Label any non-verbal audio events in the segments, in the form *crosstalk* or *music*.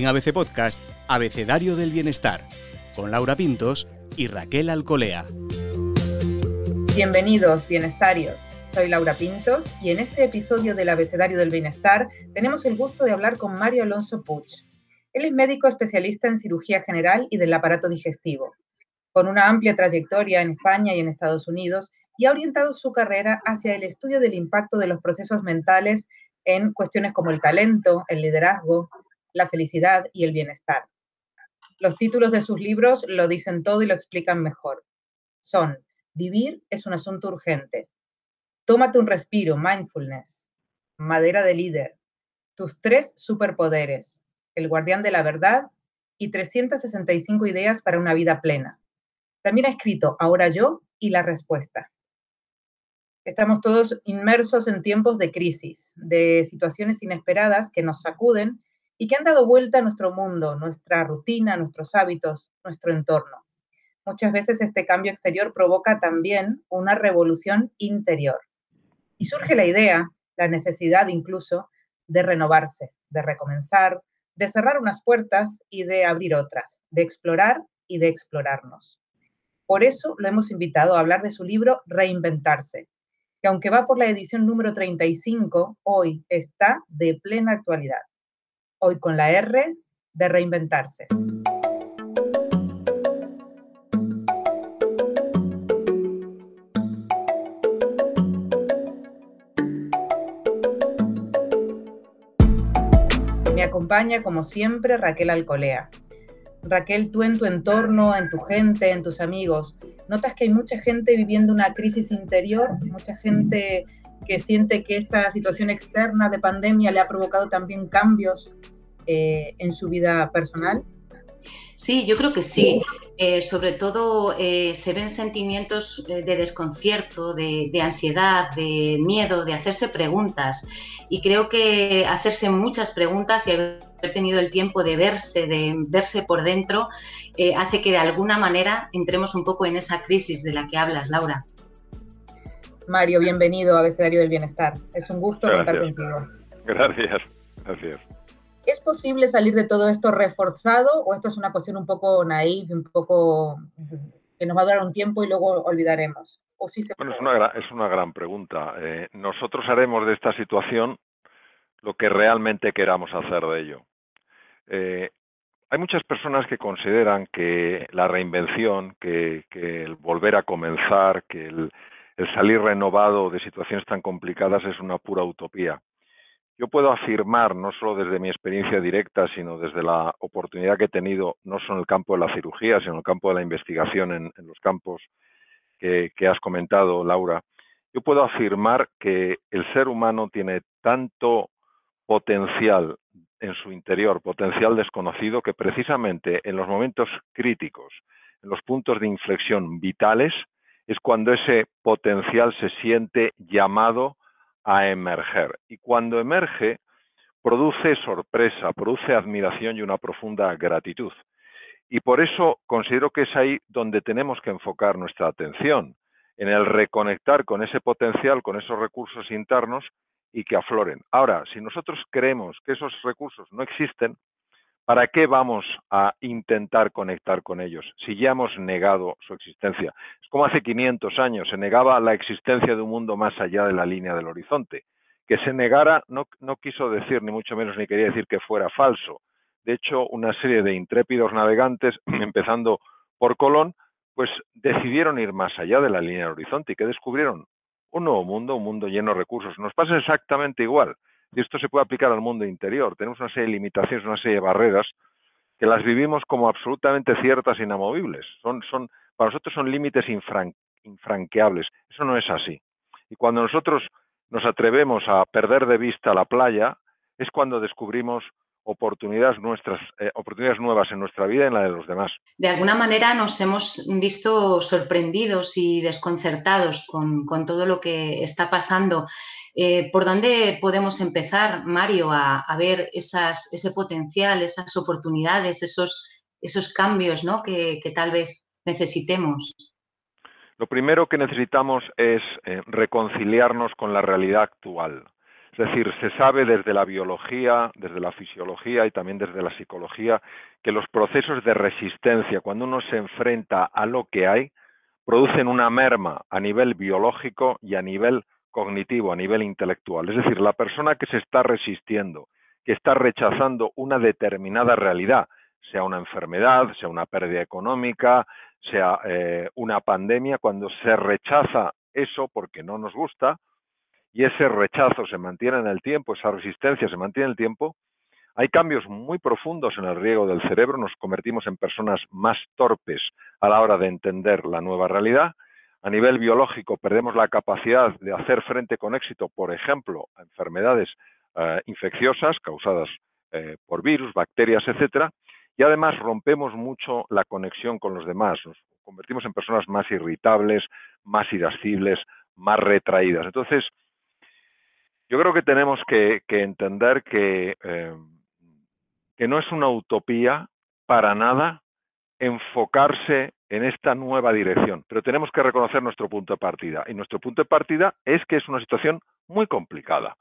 En ABC Podcast, Abecedario del Bienestar, con Laura Pintos y Raquel Alcolea. Bienvenidos, bienestarios. Soy Laura Pintos y en este episodio del Abecedario del Bienestar tenemos el gusto de hablar con Mario Alonso Puch. Él es médico especialista en cirugía general y del aparato digestivo. Con una amplia trayectoria en España y en Estados Unidos, y ha orientado su carrera hacia el estudio del impacto de los procesos mentales en cuestiones como el talento, el liderazgo, la felicidad y el bienestar. Los títulos de sus libros lo dicen todo y lo explican mejor. Son Vivir es un asunto urgente. Tómate un respiro, mindfulness. Madera de líder. Tus tres superpoderes. El guardián de la verdad y 365 ideas para una vida plena. También ha escrito Ahora yo y la respuesta. Estamos todos inmersos en tiempos de crisis, de situaciones inesperadas que nos sacuden y que han dado vuelta a nuestro mundo, nuestra rutina, nuestros hábitos, nuestro entorno. Muchas veces este cambio exterior provoca también una revolución interior. Y surge la idea, la necesidad incluso, de renovarse, de recomenzar, de cerrar unas puertas y de abrir otras, de explorar y de explorarnos. Por eso lo hemos invitado a hablar de su libro Reinventarse, que aunque va por la edición número 35, hoy está de plena actualidad. Hoy con la R de reinventarse. Me acompaña, como siempre, Raquel Alcolea. Raquel, tú en tu entorno, en tu gente, en tus amigos, notas que hay mucha gente viviendo una crisis interior, mucha gente que siente que esta situación externa de pandemia le ha provocado también cambios eh, en su vida personal. Sí, yo creo que sí. Eh, sobre todo eh, se ven sentimientos de desconcierto, de, de, ansiedad, de miedo, de hacerse preguntas. Y creo que hacerse muchas preguntas y haber tenido el tiempo de verse, de verse por dentro, eh, hace que de alguna manera entremos un poco en esa crisis de la que hablas, Laura. Mario, bienvenido a Abecedario del Bienestar. Es un gusto contar contigo. Gracias, gracias. ¿Es posible salir de todo esto reforzado o esto es una cuestión un poco naive, un poco que nos va a durar un tiempo y luego olvidaremos? ¿O sí se bueno, es una, es una gran pregunta. Eh, nosotros haremos de esta situación lo que realmente queramos hacer de ello. Eh, hay muchas personas que consideran que la reinvención, que, el volver a comenzar, que el, salir renovado de situaciones tan complicadas es una pura utopía. Yo puedo afirmar, no solo desde mi experiencia directa, sino desde la oportunidad que he tenido, no solo en el campo de la cirugía, sino en el campo de la investigación, en, los campos que has comentado, Laura, yo puedo afirmar que el ser humano tiene tanto potencial en su interior, potencial desconocido, que precisamente en los momentos críticos, en los puntos de inflexión vitales, es cuando ese potencial se siente llamado a emerger. Y cuando emerge, produce sorpresa, produce admiración y una profunda gratitud. Y por eso considero que es ahí donde tenemos que enfocar nuestra atención, en el reconectar con ese potencial, con esos recursos internos y que afloren. Ahora, si nosotros creemos que esos recursos no existen, ¿para qué vamos a intentar conectar con ellos si ya hemos negado su existencia? Es como hace 500 años se negaba la existencia de un mundo más allá de la línea del horizonte. Que se negara no, quiso decir, ni mucho menos ni quería decir que fuera falso. De hecho, una serie de intrépidos navegantes, *clears throat* empezando por Colón, pues decidieron ir más allá de la línea del horizonte y que descubrieron un nuevo mundo, un mundo lleno de recursos. Nos pasa exactamente igual. Y esto se puede aplicar al mundo interior. Tenemos una serie de limitaciones, una serie de barreras que las vivimos como absolutamente ciertas e inamovibles. Son, son, para nosotros son límites infranqueables. Eso no es así. Y cuando nosotros nos atrevemos a perder de vista la playa, es cuando descubrimos oportunidades nuestras, eh, oportunidades nuevas en nuestra vida y en la de los demás. De alguna manera nos hemos visto sorprendidos y desconcertados con, todo lo que está pasando. Eh, ¿Por dónde podemos empezar, Mario, a, ver esas, ese potencial, esas oportunidades, esos, esos cambios ¿no? que, tal vez necesitemos? Lo primero que necesitamos es eh, reconciliarnos con la realidad actual. Es decir, se sabe desde la biología, desde la fisiología y también desde la psicología que los procesos de resistencia, cuando uno se enfrenta a lo que hay, producen una merma a nivel biológico y a nivel cognitivo, a nivel intelectual. Es decir, la persona que se está resistiendo, que está rechazando una determinada realidad, sea una enfermedad, sea una pérdida económica, sea eh, una pandemia, cuando se rechaza eso porque no nos gusta y ese rechazo se mantiene en el tiempo, esa resistencia se mantiene en el tiempo, hay cambios muy profundos en el riego del cerebro, nos convertimos en personas más torpes a la hora de entender la nueva realidad. A nivel biológico perdemos la capacidad de hacer frente con éxito, por ejemplo, a enfermedades eh, infecciosas causadas eh, por virus, bacterias, etcétera, y además rompemos mucho la conexión con los demás, nos convertimos en personas más irritables, más irascibles, más retraídas. Entonces, yo creo que tenemos que, entender que, eh, que no es una utopía para nada enfocarse en esta nueva dirección, pero tenemos que reconocer nuestro punto de partida. Y nuestro punto de partida es que es una situación muy complicada.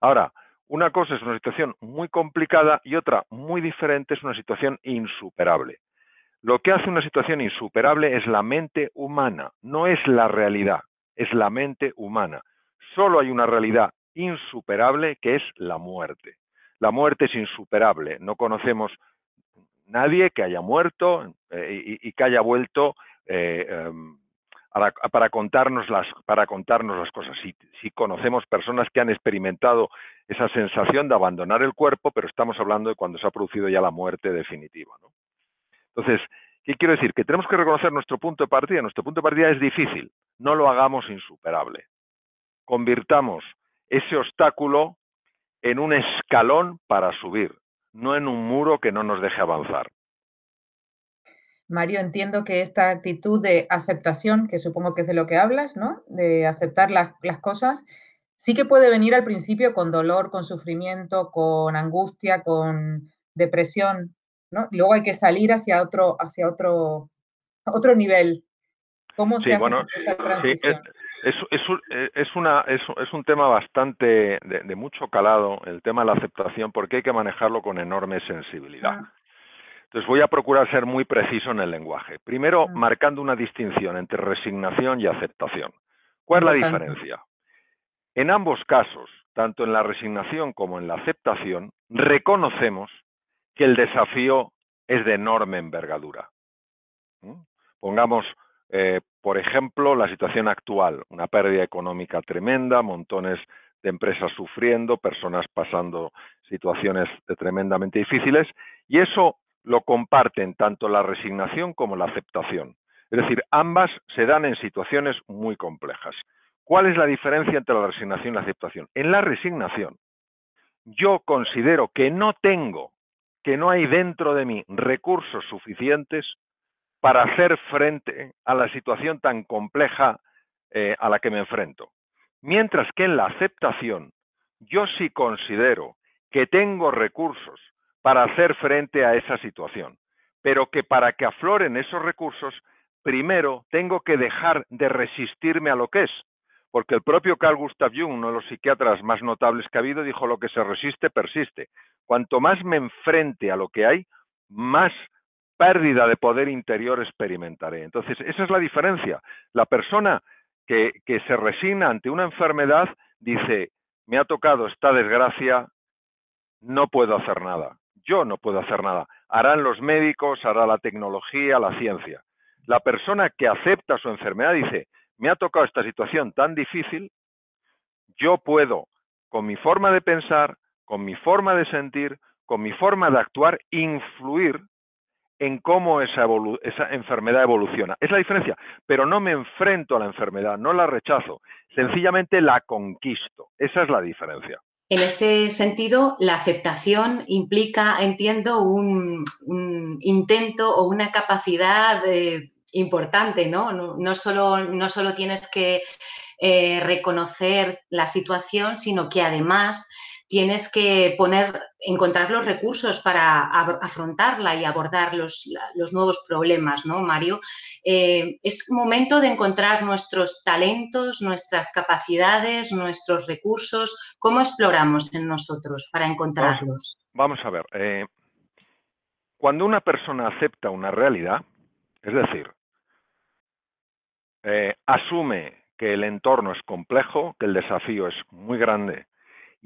Ahora, una cosa es una situación muy complicada y otra muy diferente es una situación insuperable. Lo que hace una situación insuperable es la mente humana, no es la realidad, es la mente humana. Solo hay una realidad insuperable que es la muerte. La muerte es insuperable, no conocemos nadie que haya muerto eh, y, que haya vuelto eh, em, para, contarnos las, para contarnos las cosas. Si, conocemos personas que han experimentado esa sensación de abandonar el cuerpo, pero estamos hablando de cuando se ha producido ya la muerte definitiva. Entonces, ¿qué quiero decir? Que tenemos que reconocer nuestro punto de partida. Nuestro punto de partida es difícil, no lo hagamos insuperable. Convirtamos ese obstáculo en un escalón para subir, no en un muro que no nos deje avanzar. Mario, entiendo que esta actitud de aceptación, que supongo que es de lo que hablas, ¿no? De aceptar las, cosas, sí que puede venir al principio con dolor, con sufrimiento, con angustia, con depresión, ¿no? luego hay que salir hacia otro, hacia otro, otro nivel. ¿Cómo se hace esa transición? Es, una, es, un tema bastante de, mucho calado, el tema de la aceptación, porque hay que manejarlo con enorme sensibilidad. Ah. Entonces voy a procurar ser muy preciso en el lenguaje. Primero, marcando una distinción entre resignación y aceptación. ¿Cuál es la diferencia? En ambos casos, tanto en la resignación como en la aceptación, reconocemos que el desafío es de enorme envergadura. ¿Mm? Pongamos, eh, por ejemplo, la situación actual, una pérdida económica tremenda, montones de empresas sufriendo, personas pasando situaciones tremendamente difíciles, y eso lo comparten tanto la resignación como la aceptación. Es decir, ambas se dan en situaciones muy complejas. ¿Cuál es la diferencia entre la resignación y la aceptación? En la resignación, yo considero que no tengo, que no hay dentro de mí recursos suficientes para hacer frente a la situación tan compleja eh, a la que me enfrento. Mientras que en la aceptación, yo sí considero que tengo recursos para hacer frente a esa situación. Pero que para que afloren esos recursos, primero tengo que dejar de resistirme a lo que es. Porque el propio Carl Gustav Jung, uno de los psiquiatras más notables que ha habido, dijo lo que se resiste, persiste. Cuanto más me enfrente a lo que hay, más pérdida de poder interior experimentaré. Entonces, esa es la diferencia. La persona que, se resigna ante una enfermedad dice, me ha tocado esta desgracia, no puedo hacer nada yo no puedo hacer nada. Harán los médicos, hará la tecnología, la ciencia. La persona que acepta su enfermedad dice, me ha tocado esta situación tan difícil, yo puedo, con mi forma de pensar, con mi forma de sentir, con mi forma de actuar, influir en cómo esa, enfermedad evoluciona. Es la diferencia, pero no me enfrento a la enfermedad, no la rechazo, sencillamente la conquisto. Esa es la diferencia. En este sentido, la aceptación implica, entiendo, un, intento o una capacidad eh, importante, ¿no? No, solo, no solo tienes que eh, reconocer la situación, sino que además tienes que poner, encontrar los recursos para afrontarla y abordar los, nuevos problemas, ¿no, Mario? Eh, es momento de encontrar nuestros talentos, nuestras capacidades, nuestros recursos. ¿Cómo exploramos en nosotros para encontrarlos? Vamos, a ver. Eh, cuando una persona acepta una realidad, es decir, eh, asume que el entorno es complejo, que el desafío es muy grande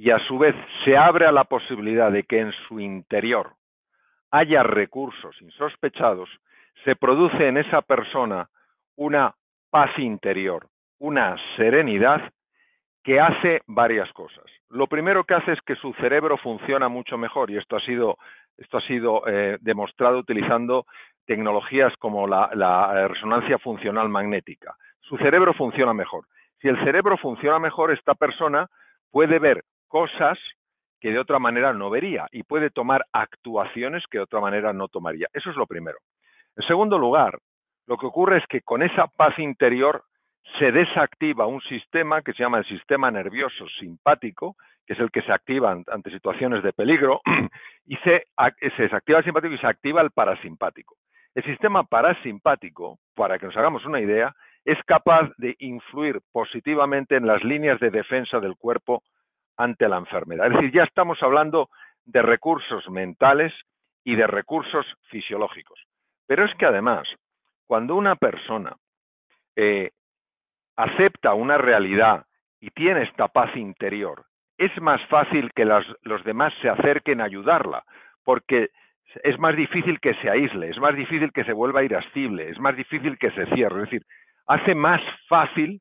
y a su vez se abre a la posibilidad de que en su interior haya recursos insospechados, se produce en esa persona una paz interior, una serenidad que hace varias cosas. Lo primero que hace es que su cerebro funciona mucho mejor y esto ha sido, eh, demostrado utilizando tecnologías como la resonancia funcional magnética su cerebro funciona mejor. Si el cerebro funciona mejor, esta persona puede ver cosas que de otra manera no vería y puede tomar actuaciones que de otra manera no tomaría. Eso es lo primero. En segundo lugar, lo que ocurre es que con esa paz interior se desactiva un sistema que se llama el sistema nervioso simpático, que es el que se activa ante situaciones de peligro, *clears throat* y se, se desactiva el simpático y se activa el parasimpático. El sistema parasimpático, para que nos hagamos una idea, es capaz de influir positivamente en las líneas de defensa del cuerpo ante la enfermedad. Es decir, ya estamos hablando de recursos mentales y de recursos fisiológicos. Pero es que además, cuando una persona eh, acepta una realidad y tiene esta paz interior, es más fácil que los demás se acerquen a ayudarla, porque es más difícil que se aísle, es más difícil que se vuelva irascible, es más difícil que se cierre. Es decir, hace más fácil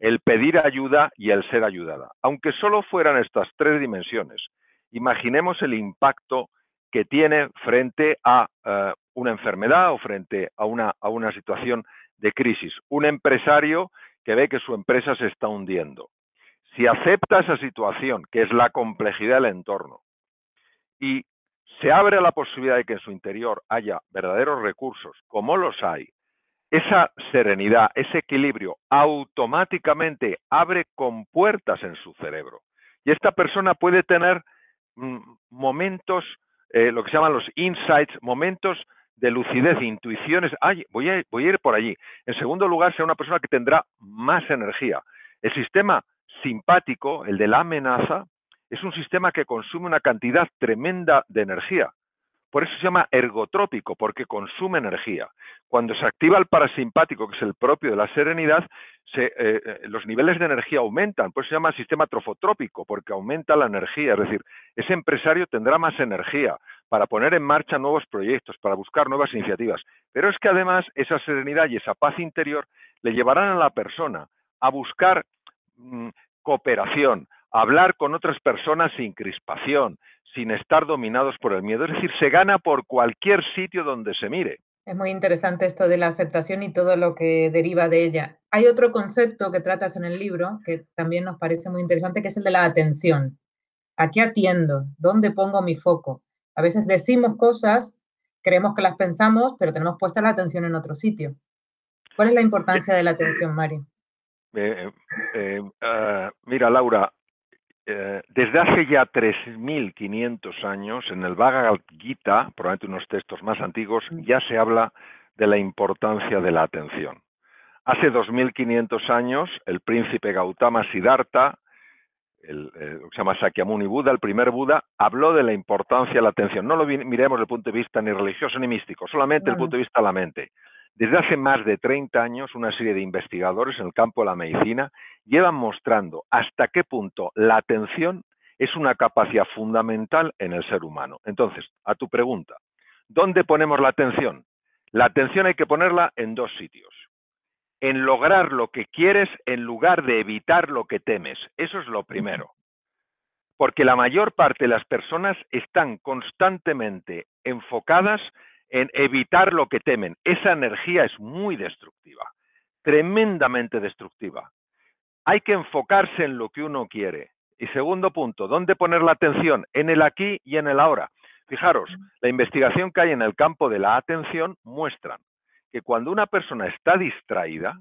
el pedir ayuda y el ser ayudada. Aunque solo fueran estas tres dimensiones, imaginemos el impacto que tiene frente a eh, una enfermedad o frente a una, a una situación de crisis. Un empresario que ve que su empresa se está hundiendo. Si acepta esa situación, que es la complejidad del entorno, y se abre la posibilidad de que en su interior haya verdaderos recursos, como los hay, esa serenidad, ese equilibrio, automáticamente abre compuertas en su cerebro. Y esta persona puede tener mm, momentos, eh, lo que se llaman los insights, momentos de lucidez, intuiciones. Ay, voy a, voy a ir por allí. En segundo lugar, sea una persona que tendrá más energía. El sistema simpático, el de la amenaza, es un sistema que consume una cantidad tremenda de energía. Por eso se llama ergotrópico, porque consume energía. Cuando se activa el parasimpático, que es el propio de la serenidad, eh, eh, los niveles de energía aumentan. Por eso se llama sistema trofotrópico, porque aumenta la energía. Es decir, ese empresario tendrá más energía para poner en marcha nuevos proyectos, para buscar nuevas iniciativas. Pero es que además esa serenidad y esa paz interior le llevarán a la persona a buscar mm, cooperación, hablar con otras personas sin crispación, sin estar dominados por el miedo. Es decir, se gana por cualquier sitio donde se mire. Es muy interesante esto de la aceptación y todo lo que deriva de ella. Hay otro concepto que tratas en el libro que también nos parece muy interesante, que es el de la atención. ¿A qué atiendo? ¿Dónde pongo mi foco? A veces decimos cosas, creemos que las pensamos, pero tenemos puesta la atención en otro sitio. ¿Cuál es la importancia de la atención, Mario? Eh, eh, ah, mira, Laura, eh, desde hace ya 3.500 años, en el Bhagavad Gita, probablemente unos textos más antiguos, mm. ya se habla de la importancia de la atención. Hace 2.500 años, el príncipe Gautama Siddhartha, el, eh, se llama Sakyamuni Buda, el primer Buda, habló de la importancia de la atención. No lo miremos desde el punto de vista ni religioso ni místico, solamente desde el punto de vista de la mente. Desde hace más de 30 años, una serie de investigadores en el campo de la medicina llevan mostrando hasta qué punto la atención es una capacidad fundamental en el ser humano. Entonces, a tu pregunta, ¿dónde ponemos la atención? La atención hay que ponerla en dos sitios. En lograr lo que quieres en lugar de evitar lo que temes. Eso es lo primero. Porque la mayor parte de las personas están constantemente enfocadas en evitar lo que temen. Esa energía es muy destructiva, tremendamente destructiva. Hay que enfocarse en lo que uno quiere. Y segundo punto, ¿dónde poner la atención? En el aquí y en el ahora. Fijaros, la investigación que hay en el campo de la atención muestra que cuando una persona está distraída,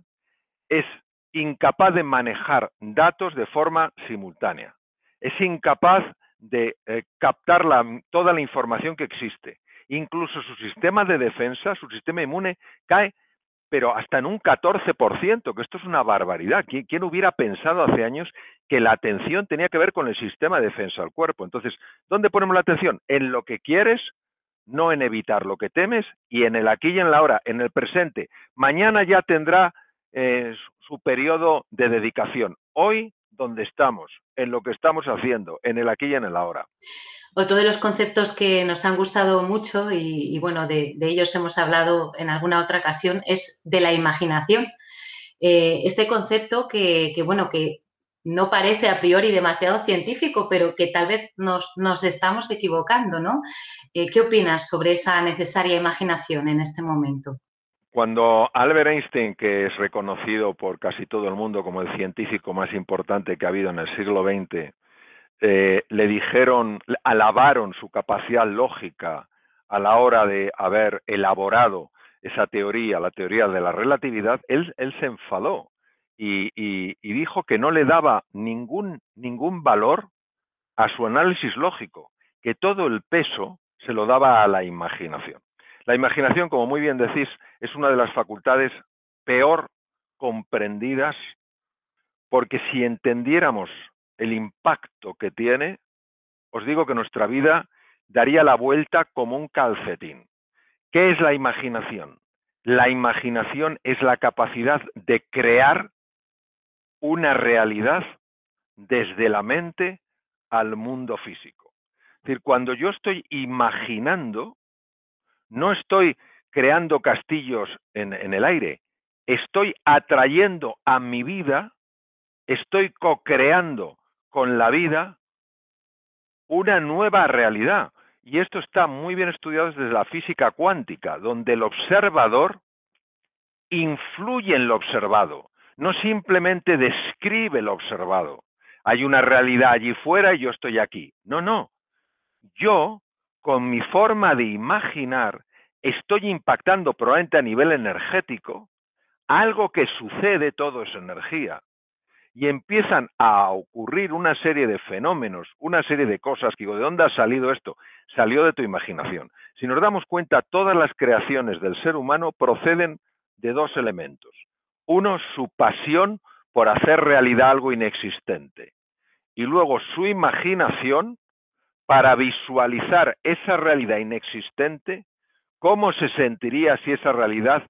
es incapaz de manejar datos de forma simultánea. Es incapaz de eh, captar toda la información que existe. Incluso su sistema de defensa, su sistema inmune cae, pero hasta en un 14%, que esto es una barbaridad. ¿Quién, hubiera pensado hace años que la atención tenía que ver con el sistema de defensa del cuerpo? Entonces, ¿dónde ponemos la atención? En lo que quieres, no en evitar lo que temes, y en el aquí y en la ahora, en el presente. Mañana ya tendrá eh, su periodo de dedicación. Hoy, donde estamos, en lo que estamos haciendo, en el aquí y en el ahora. Otro de los conceptos que nos han gustado mucho y, bueno, de, ellos hemos hablado en alguna otra ocasión es de la imaginación. Eh, este concepto que, bueno, que no parece a priori demasiado científico, pero que tal vez nos, estamos equivocando, ¿no? Eh, ¿Qué opinas sobre esa necesaria imaginación en este momento? Cuando Albert Einstein, que es reconocido por casi todo el mundo como el científico más importante que ha habido en el siglo XX, eh, le dijeron, alabaron su capacidad lógica a la hora de haber elaborado esa teoría, la teoría de la relatividad, él, se enfadó y, dijo que no le daba ningún, ningún valor a su análisis lógico, que todo el peso se lo daba a la imaginación. La imaginación, como muy bien decís, es una de las facultades peor comprendidas, porque si entendiéramos el impacto que tiene, os digo que nuestra vida daría la vuelta como un calcetín. ¿Qué es la imaginación? La imaginación es la capacidad de crear una realidad desde la mente al mundo físico. Es decir, cuando yo estoy imaginando, no estoy creando castillos en, en el aire, estoy atrayendo a mi vida, estoy co-creando con la vida una nueva realidad. Y esto está muy bien estudiado desde la física cuántica, donde el observador influye en lo observado, no simplemente describe lo observado. Hay una realidad allí fuera y yo estoy aquí. No, no. Yo, con mi forma de imaginar, estoy impactando probablemente a nivel energético algo que sucede, todo es energía y empiezan a ocurrir una serie de fenómenos, una serie de cosas que digo, ¿de dónde ha salido esto? Salió de tu imaginación. Si nos damos cuenta, todas las creaciones del ser humano proceden de dos elementos. Uno, su pasión por hacer realidad algo inexistente. Y luego su imaginación para visualizar esa realidad inexistente, cómo se sentiría si esa realidad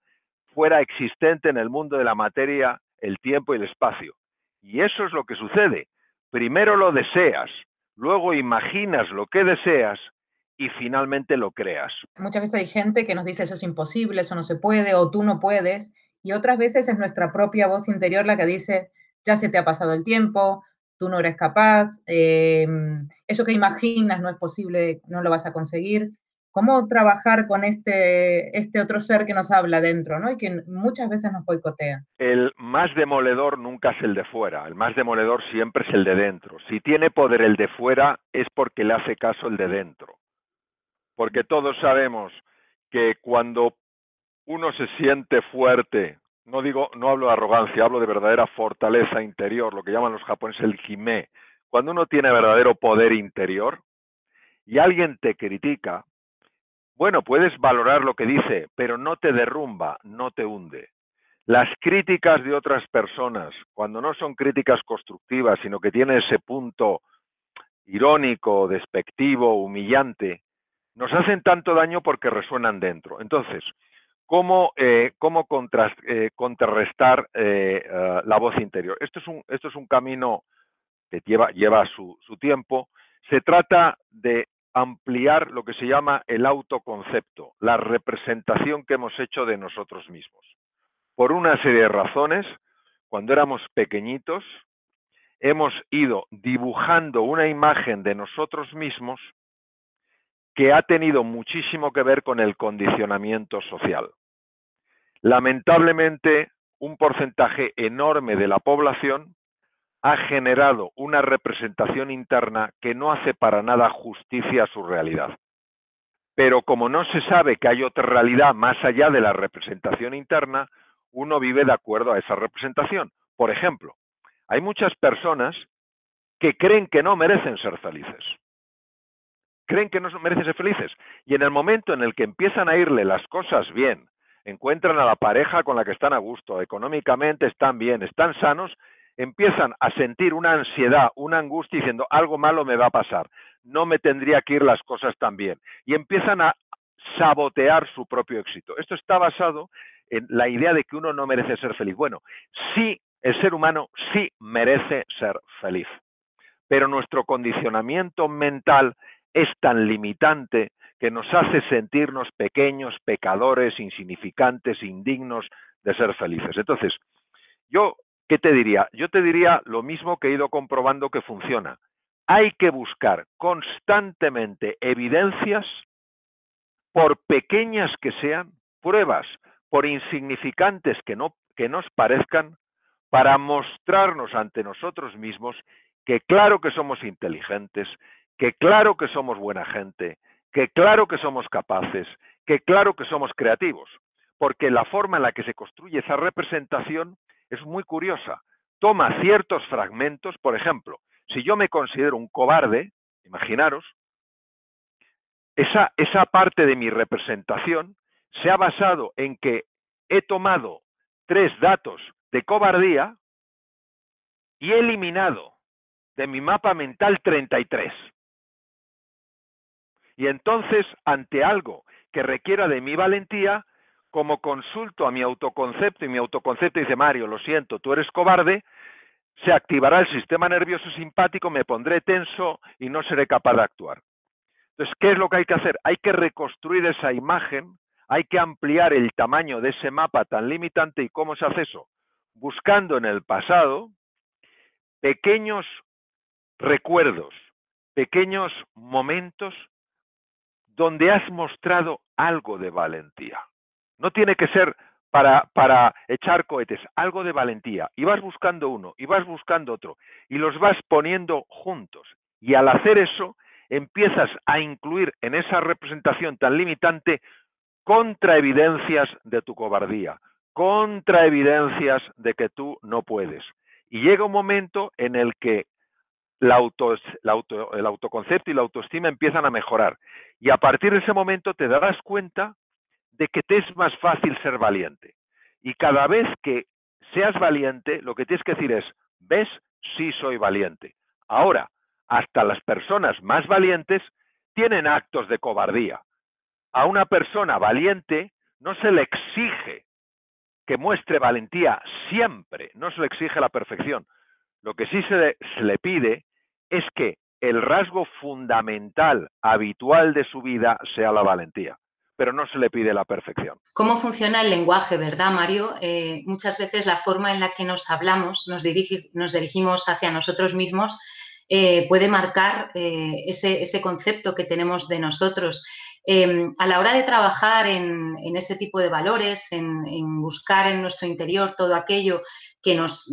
fuera existente en el mundo de la materia, el tiempo y el espacio. Y eso es lo que sucede. Primero lo deseas, luego imaginas lo que deseas y finalmente lo creas. Muchas veces hay gente que nos dice eso es imposible, eso no se puede o tú no puedes. Y otras veces es nuestra propia voz interior la que dice, ya se te ha pasado el tiempo, tú no eres capaz, em, eso que imaginas no es posible, no lo vas a conseguir cómo trabajar con este, este otro ser que nos habla dentro, ¿no? Y que muchas veces nos boicotea. El más demoledor nunca es el de fuera, el más demoledor siempre es el de dentro. Si tiene poder el de fuera es porque le hace caso el de dentro. Porque todos sabemos que cuando uno se siente fuerte, no digo, no hablo de arrogancia, hablo de verdadera fortaleza interior, lo que llaman los japoneses el jime. Cuando uno tiene verdadero poder interior y alguien te critica, bueno, puedes valorar lo que dice, pero no te derrumba, no te hunde. Las críticas de otras personas, cuando no son críticas constructivas, sino que tienen ese punto irónico, despectivo, humillante, nos hacen tanto daño porque resuenan dentro. Entonces, ¿cómo, eh, eh, contrarrestar eh, la voz interior? Esto es un, camino que lleva, su tiempo. Se trata de ampliar lo que se llama el autoconcepto, la representación que hemos hecho de nosotros mismos. Por una serie de razones, cuando éramos pequeñitos, hemos ido dibujando una imagen de nosotros mismos que ha tenido muchísimo que ver con el condicionamiento social. Lamentablemente, un porcentaje enorme de la población ha generado una representación interna que no hace para nada justicia a su realidad. Pero como no se sabe que hay otra realidad más allá de la representación interna, uno vive de acuerdo a esa representación. Por ejemplo, hay muchas personas que creen que no merecen ser felices. creen que no merecen ser felices. Y en el momento en el que empiezan a irle las cosas bien, encuentran a la pareja con la que están a gusto, económicamente están bien, están sanos, empiezan a sentir una ansiedad, una angustia diciendo algo malo me va a pasar, no me tendría que ir las cosas tan bien. Y empiezan a sabotear su propio éxito. Esto está basado en la idea de que uno no merece ser feliz. Bueno, sí, el ser humano sí merece ser feliz, pero nuestro condicionamiento mental es tan limitante que nos hace sentirnos pequeños, pecadores, insignificantes, indignos de ser felices. Entonces, yo, ¿qué te diría? Yo te diría lo mismo que he ido comprobando que funciona. Hay que buscar constantemente evidencias, por pequeñas que sean, pruebas, por insignificantes que, que nos parezcan, para mostrarnos ante nosotros mismos que claro que somos inteligentes, que claro que somos buena gente, que claro que somos capaces, que claro que somos creativos, porque la forma en la que se construye esa representación es muy curiosa. Toma ciertos fragmentos, por ejemplo, si yo me considero un cobarde, imaginaros, esa, esa parte de mi representación se ha basado en que he tomado tres datos de cobardía y he eliminado de mi mapa mental 33. Y entonces, ante algo que requiera de mi valentía, como consulto a mi autoconcepto y mi autoconcepto dice, Mario, lo siento, tú eres cobarde, se activará el sistema nervioso simpático, me pondré tenso y no seré capaz de actuar. Entonces, ¿qué es lo que hay que hacer? Hay que reconstruir esa imagen, hay que ampliar el tamaño de ese mapa tan limitante y cómo se hace eso. Buscando en el pasado pequeños recuerdos, pequeños momentos donde has mostrado algo de valentía. No tiene que ser para, para, echar cohetes, algo de valentía. Y vas buscando uno, y vas buscando otro, y los vas poniendo juntos. Y al hacer eso, empiezas a incluir en esa representación tan limitante contraevidencias de tu cobardía, contraevidencias de que tú no puedes. Y llega un momento en el que el autoconcepto y la autoestima empiezan a mejorar. Y a partir de ese momento te darás cuenta de que te es más fácil ser valiente. Y cada vez que seas valiente, lo que tienes que decir es, ¿ves? Sí soy valiente. Ahora, hasta las personas más valientes tienen actos de cobardía. A una persona valiente no se le exige que muestre valentía siempre, no se le exige la perfección. Lo que sí se le, pide es que el rasgo fundamental, habitual de su vida sea la valentía, pero no se le pide la perfección. ¿Cómo funciona el lenguaje, verdad, Mario? Eh, muchas veces la forma en la que nos hablamos, nos, nos dirigimos hacia nosotros mismos, eh, puede marcar eh, ese, concepto que tenemos de nosotros. Em, a la hora de trabajar en, ese tipo de valores, en, buscar en nuestro interior todo aquello que nos,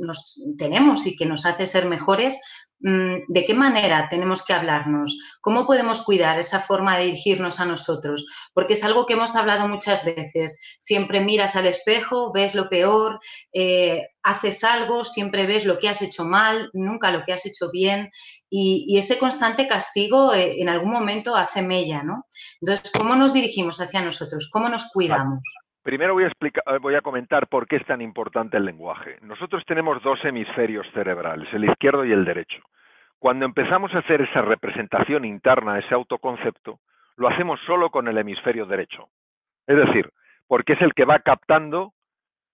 tenemos y que nos hace ser mejores, ¿De qué manera tenemos que hablarnos? ¿Cómo podemos cuidar esa forma de dirigirnos a nosotros? Porque es algo que hemos hablado muchas veces. Siempre miras al espejo, ves lo peor, eh, haces algo, siempre ves lo que has hecho mal, nunca lo que has hecho bien. Y, ese constante castigo eh, en algún momento hace mella, ¿no? Entonces, ¿cómo nos dirigimos hacia nosotros? ¿Cómo nos cuidamos? Primero voy a, explicar, eh, voy a comentar por qué es tan importante el lenguaje. Nosotros tenemos dos hemisferios cerebrales, el izquierdo y el derecho. Cuando empezamos a hacer esa representación interna, ese autoconcepto, lo hacemos solo con el hemisferio derecho. Es decir, porque es el que va captando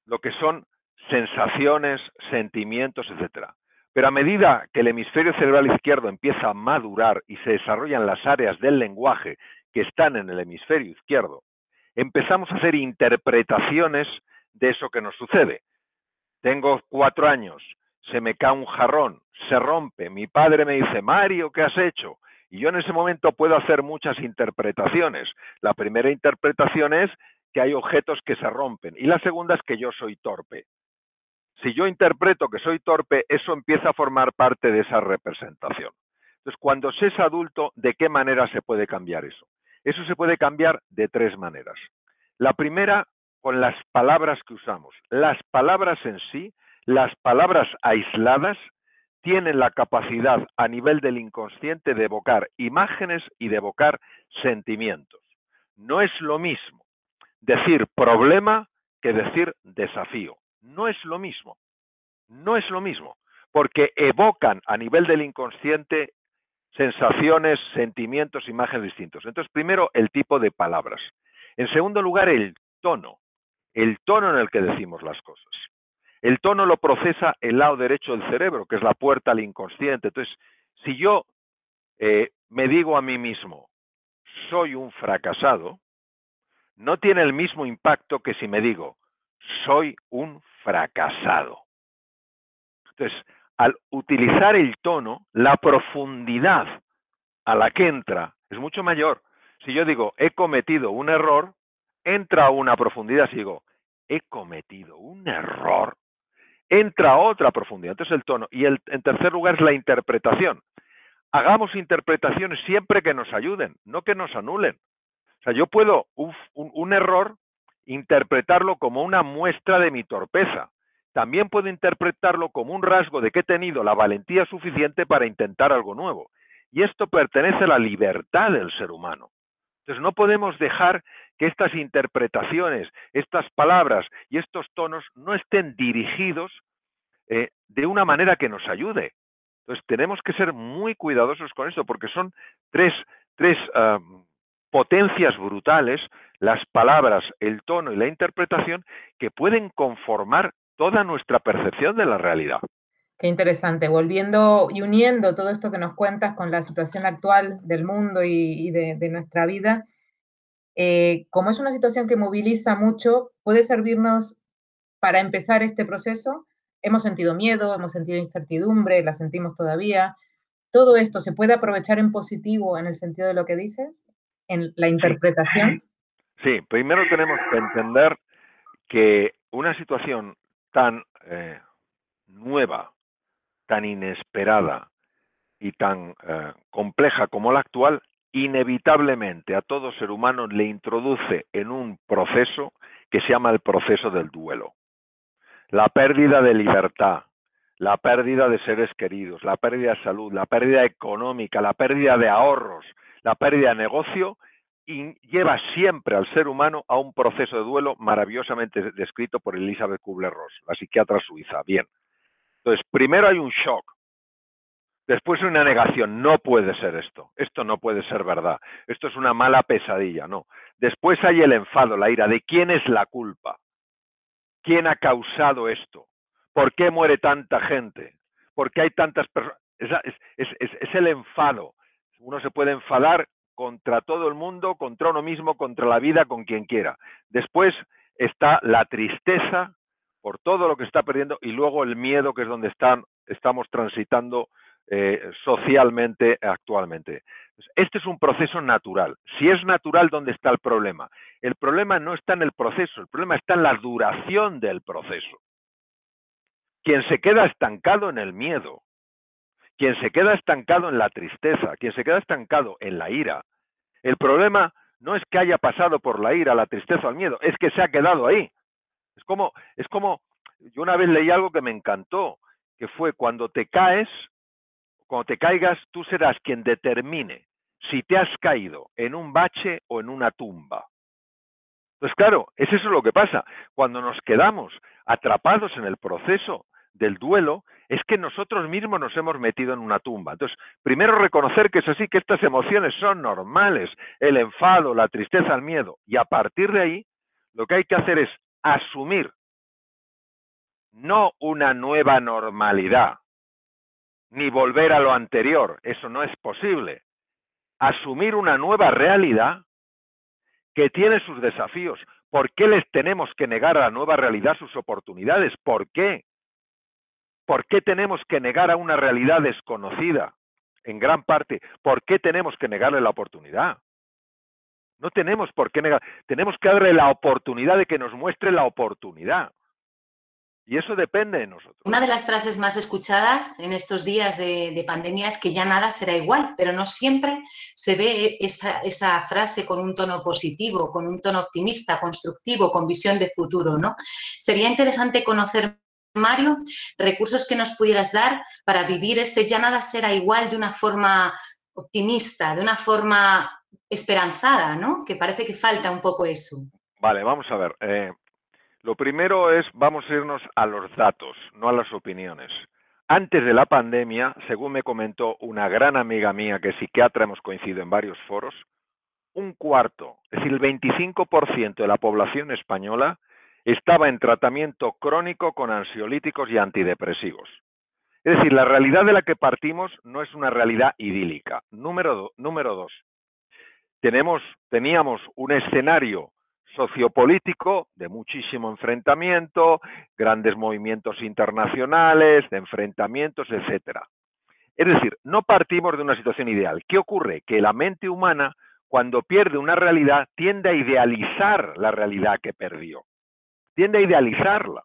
lo que son sensaciones, sentimientos, etc. Pero a medida que el hemisferio cerebral izquierdo empieza a madurar y se desarrollan las áreas del lenguaje que están en el hemisferio izquierdo, empezamos a hacer interpretaciones de eso que nos sucede. Tengo cuatro años, se me cae un jarrón, se rompe, mi padre me dice, Mario, ¿qué has hecho? Y yo en ese momento puedo hacer muchas interpretaciones. La primera interpretación es que hay objetos que se rompen y la segunda es que yo soy torpe. Si yo interpreto que soy torpe, eso empieza a formar parte de esa representación. Entonces, cuando se es adulto, ¿de qué manera se puede cambiar eso? Eso se puede cambiar de tres maneras. La primera, con las palabras que usamos. Las palabras en sí, las palabras aisladas, tienen la capacidad a nivel del inconsciente de evocar imágenes y de evocar sentimientos. No es lo mismo decir problema que decir desafío. No es lo mismo. No es lo mismo. Porque evocan a nivel del inconsciente sensaciones, sentimientos, imágenes distintos. Entonces, primero, el tipo de palabras. En segundo lugar, el tono. El tono en el que decimos las cosas. El tono lo procesa el lado derecho del cerebro, que es la puerta al inconsciente. Entonces, si yo eh, me digo a mí mismo, soy un fracasado, no tiene el mismo impacto que si me digo, soy un fracasado. Entonces, al utilizar el tono, la profundidad a la que entra es mucho mayor. Si yo digo, he cometido un error, entra una profundidad. Si digo, he cometido un error, entra otra profundidad. Entonces el tono. Y el, en tercer lugar es la interpretación. Hagamos interpretaciones siempre que nos ayuden, no que nos anulen. O sea, yo puedo un, un error interpretarlo como una muestra de mi torpeza. También puedo interpretarlo como un rasgo de que he tenido la valentía suficiente para intentar algo nuevo. Y esto pertenece a la libertad del ser humano. Entonces no podemos dejar que estas interpretaciones, estas palabras y estos tonos no estén dirigidos eh, de una manera que nos ayude. Entonces tenemos que ser muy cuidadosos con esto porque son tres, tres potencias brutales, las palabras, el tono y la interpretación, que pueden conformar toda nuestra percepción de la realidad. Qué interesante. Volviendo y uniendo todo esto que nos cuentas con la situación actual del mundo y, de, nuestra vida, eh, como es una situación que moviliza mucho, puede servirnos para empezar este proceso. Hemos sentido miedo, hemos sentido incertidumbre, la sentimos todavía. ¿Todo esto se puede aprovechar en positivo en el sentido de lo que dices? ¿En la interpretación? Sí, primero tenemos que entender que una situación tan eh, nueva, tan inesperada y tan eh, compleja como la actual, inevitablemente a todo ser humano le introduce en un proceso que se llama el proceso del duelo. La pérdida de libertad, la pérdida de seres queridos, la pérdida de salud, la pérdida económica, la pérdida de ahorros, la pérdida de negocio, lleva siempre al ser humano a un proceso de duelo maravillosamente descrito por Elizabeth Kubler-Ross, la psiquiatra suiza. Bien. Entonces, primero hay un shock, después una negación, no puede ser esto, esto no puede ser verdad, esto es una mala pesadilla, no. Después hay el enfado, la ira, de quién es la culpa, quién ha causado esto, por qué muere tanta gente, por qué hay tantas personas, es el enfado. Uno se puede enfadar contra todo el mundo, contra uno mismo, contra la vida, con quien quiera. Después está la tristeza por todo lo que está perdiendo y luego el miedo, que es donde están, estamos transitando eh, socialmente actualmente. Este es un proceso natural. Si es natural, ¿dónde está el problema? El problema no está en el proceso, el problema está en la duración del proceso. Quien se queda estancado en el miedo, quien se queda estancado en la tristeza, quien se queda estancado en la ira, el problema no es que haya pasado por la ira, la tristeza o el miedo, es que se ha quedado ahí. Es como, es como, yo una vez leí algo que me encantó, que fue cuando te caes, cuando te caigas, tú serás quien determine si te has caído en un bache o en una tumba. Pues claro, es eso lo que pasa. Cuando nos quedamos atrapados en el proceso del duelo, es que nosotros mismos nos hemos metido en una tumba. Entonces, primero reconocer que es así, que estas emociones son normales, el enfado, la tristeza, el miedo, y a partir de ahí, lo que hay que hacer es asumir no una nueva normalidad, ni volver a lo anterior, eso no es posible. Asumir una nueva realidad que tiene sus desafíos. ¿Por qué les tenemos que negar a la nueva realidad sus oportunidades? ¿Por qué? ¿Por qué tenemos que negar a una realidad desconocida? En gran parte, ¿por qué tenemos que negarle la oportunidad? No tenemos por qué negar, tenemos que darle la oportunidad de que nos muestre la oportunidad. Y eso depende de nosotros. Una de las frases más escuchadas en estos días de, pandemia es que ya nada será igual, pero no siempre se ve esa, esa, frase con un tono positivo, con un tono optimista, constructivo, con visión de futuro, ¿no? Sería interesante conocer Mario, recursos que nos pudieras dar para vivir ese ya nada será igual de una forma optimista, de una forma esperanzada, ¿no? Que parece que falta un poco eso. Vale, vamos a ver. Eh, lo primero es, vamos a irnos a los datos, no a las opiniones. Antes de la pandemia, según me comentó una gran amiga mía que psiquiatra, hemos coincidido en varios foros, un cuarto, es decir, el 25% de la población española estaba en tratamiento crónico con ansiolíticos y antidepresivos. Es decir, la realidad de la que partimos no es una realidad idílica. Número, número dos, tenemos, teníamos un escenario sociopolítico de muchísimo enfrentamiento, grandes movimientos internacionales, de enfrentamientos, etcétera. Es decir, no partimos de una situación ideal. ¿Qué ocurre? Que la mente humana, cuando pierde una realidad, tiende a idealizar la realidad que perdió tiende a idealizarla.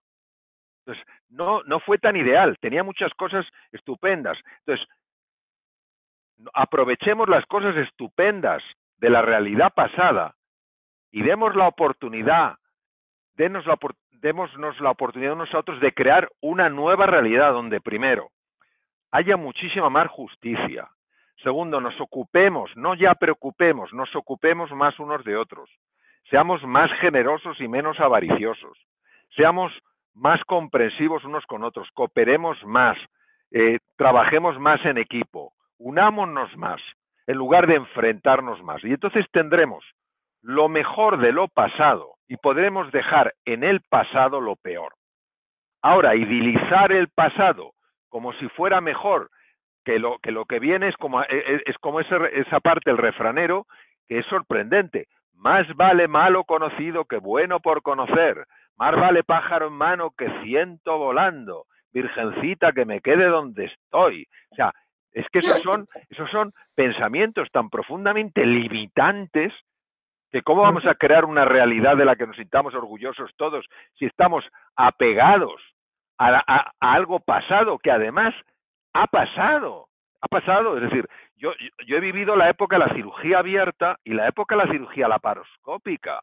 Entonces, no, no fue tan ideal, tenía muchas cosas estupendas. Entonces, aprovechemos las cosas estupendas de la realidad pasada y demos la oportunidad, denos la, démonos la oportunidad nosotros de crear una nueva realidad donde primero haya muchísima más justicia. Segundo, nos ocupemos, no ya preocupemos, nos ocupemos más unos de otros. Seamos más generosos y menos avariciosos. Seamos más comprensivos unos con otros. Cooperemos más. Eh, trabajemos más en equipo. Unámonos más en lugar de enfrentarnos más. Y entonces tendremos lo mejor de lo pasado y podremos dejar en el pasado lo peor. Ahora, idilizar el pasado como si fuera mejor que lo que, viene es como, e, e, es como esa parte del refranero que es sorprendente. Más vale malo conocido que bueno por conocer. Más vale pájaro en mano que ciento volando. Virgencita, que me quede donde estoy. O sea, es que esos son, esos son pensamientos tan profundamente limitantes que cómo vamos a crear una realidad de la que nos sintamos orgullosos todos si estamos apegados a algo pasado que además ha pasado. Ha pasado, es decir, yo, he vivido la época de la cirugía abierta y la época de la cirugía laparoscópica.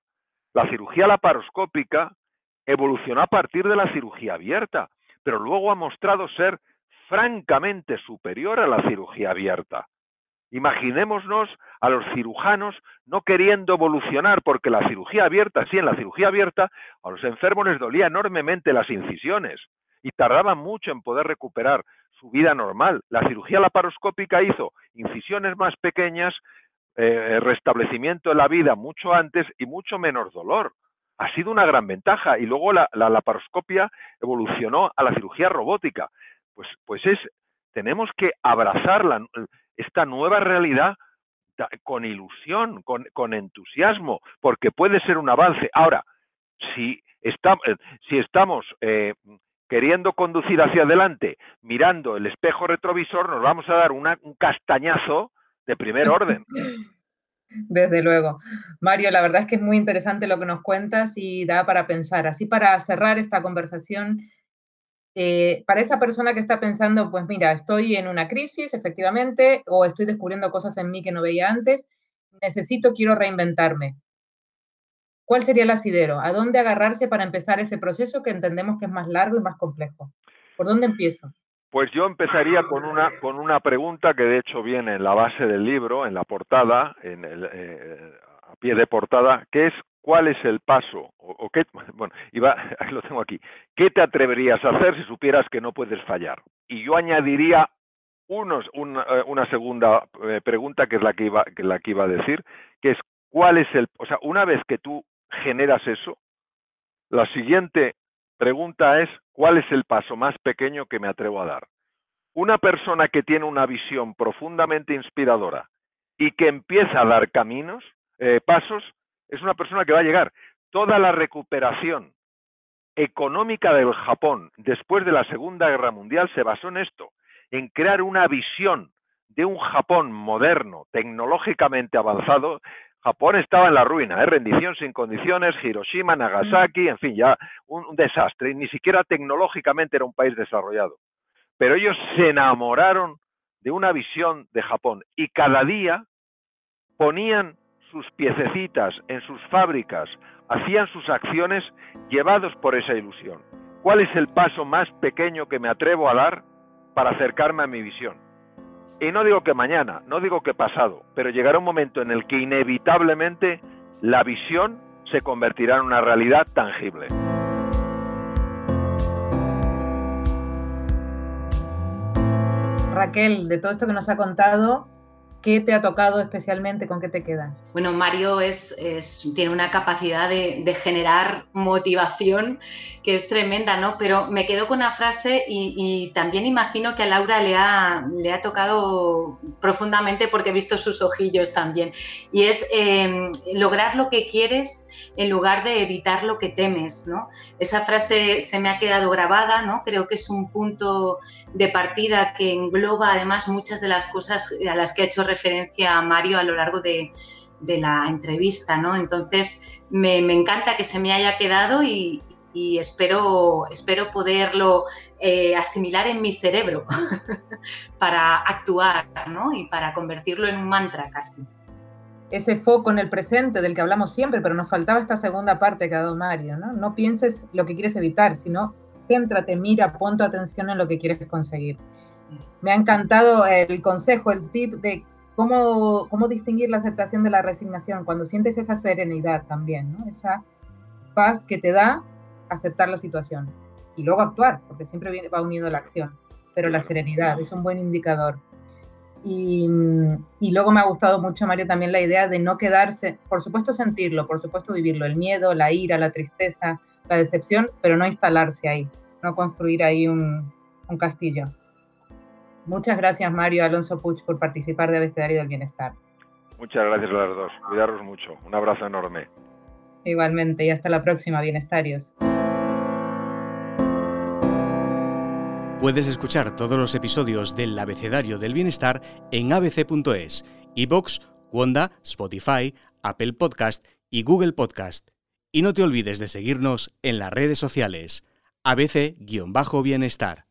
La cirugía laparoscópica evolucionó a partir de la cirugía abierta, pero luego ha mostrado ser francamente superior a la cirugía abierta. Imaginémonos a los cirujanos no queriendo evolucionar, porque la cirugía abierta, sí, en la cirugía abierta, a los enfermos les dolía enormemente las incisiones y tardaban mucho en poder recuperar su vida normal. La cirugía laparoscópica hizo incisiones más pequeñas, eh, restablecimiento de la vida mucho antes y mucho menos dolor. Ha sido una gran ventaja. Y luego la, laparoscopia evolucionó a la cirugía robótica. Pues, pues es, tenemos que abrazar esta nueva realidad con ilusión, con, entusiasmo, porque puede ser un avance. Ahora, si, eh, si estamos eh, queriendo conducir hacia adelante, mirando el espejo retrovisor, nos vamos a dar un castañazo de primer orden. *laughs* Desde luego. Mario, la verdad es que es muy interesante lo que nos cuentas y da para pensar. Así para cerrar esta conversación, eh, para esa persona que está pensando, pues mira, estoy en una crisis, efectivamente, o estoy descubriendo cosas en mí que no veía antes, necesito, quiero reinventarme. ¿Cuál sería el asidero? ¿A dónde agarrarse para empezar ese proceso que entendemos que es más largo y más complejo? ¿Por dónde empiezo? Pues yo empezaría con una, con una pregunta que de hecho viene en la base del libro, en la portada, en el, eh, a pie de portada, que es ¿cuál es el paso? O, qué, *laughs* bueno, iba, *laughs* lo tengo aquí. ¿Qué te atreverías a hacer si supieras que no puedes fallar? Y yo añadiría unos, una, eh, una, segunda eh, pregunta que es la que iba, que la que iba a decir, que es ¿cuál es el, o sea, una vez que tú generas eso, la siguiente pregunta es, ¿cuál es el paso más pequeño que me atrevo a dar? Una persona que tiene una visión profundamente inspiradora y que empieza a dar caminos, eh, pasos, es una persona que va a llegar. Toda la recuperación económica del Japón después de la Segunda Guerra Mundial se basó en esto, en crear una visión de un Japón moderno, tecnológicamente avanzado, Japón estaba en la ruina, ¿eh? rendición sin condiciones, Hiroshima, Nagasaki, en fin, ya un, desastre. ni siquiera tecnológicamente era un país desarrollado. Pero ellos se enamoraron de una visión de Japón y cada día ponían sus piececitas en sus fábricas, hacían sus acciones llevados por esa ilusión. ¿Cuál es el paso más pequeño que me atrevo a dar para acercarme a mi visión? Y no digo que mañana, no digo que pasado, pero llegará un momento en el que inevitablemente la visión se convertirá en una realidad tangible. Raquel, de todo esto que nos ha contado, ¿Qué te ha tocado especialmente? ¿Con qué te quedas? Bueno, Mario tiene una capacidad de, generar motivación que es tremenda, ¿no? Pero me quedo con una frase y, también imagino que a Laura le ha, le ha tocado profundamente porque he visto sus ojillos también. Y es em, lograr lo que quieres en lugar de evitar lo que temes, ¿no? Esa frase se me ha quedado grabada, ¿no? Creo que es un punto de partida que engloba además muchas de las cosas a las que ha hecho referencia referencia a Mario a lo largo de, la entrevista, ¿no? Entonces, me, encanta que se me haya quedado y, espero, espero poderlo eh, asimilar en mi cerebro *laughs* para actuar, ¿no? Y para convertirlo en un mantra casi. Ese foco en el presente del que hablamos siempre, pero nos faltaba esta segunda parte que ha dado Mario, ¿no? No pienses lo que quieres evitar, sino céntrate, mira, pon tu atención en lo que quieres conseguir. Me ha encantado el consejo, el tip de ¿Cómo, ¿Cómo distinguir la aceptación de la resignación? Cuando sientes esa serenidad también, ¿no? esa paz que te da aceptar la situación y luego actuar, porque siempre viene, va unido a la acción, pero la serenidad es un buen indicador. Y, y, luego me ha gustado mucho, Mario, también la idea de no quedarse, por supuesto sentirlo, por supuesto vivirlo, el miedo, la ira, la tristeza, la decepción, pero no instalarse ahí, no construir ahí un, un castillo. Muchas gracias, Mario Alonso Puch, por participar de Abecedario del Bienestar. Muchas gracias a las dos. Cuidaros mucho. Un abrazo enorme. Igualmente, y hasta la próxima, Bienestarios. Puedes escuchar todos los episodios del Abecedario del Bienestar en abc.es, iBox, Wanda, Spotify, Apple Podcast y Google Podcast. Y no te olvides de seguirnos en las redes sociales. ABC-Bienestar.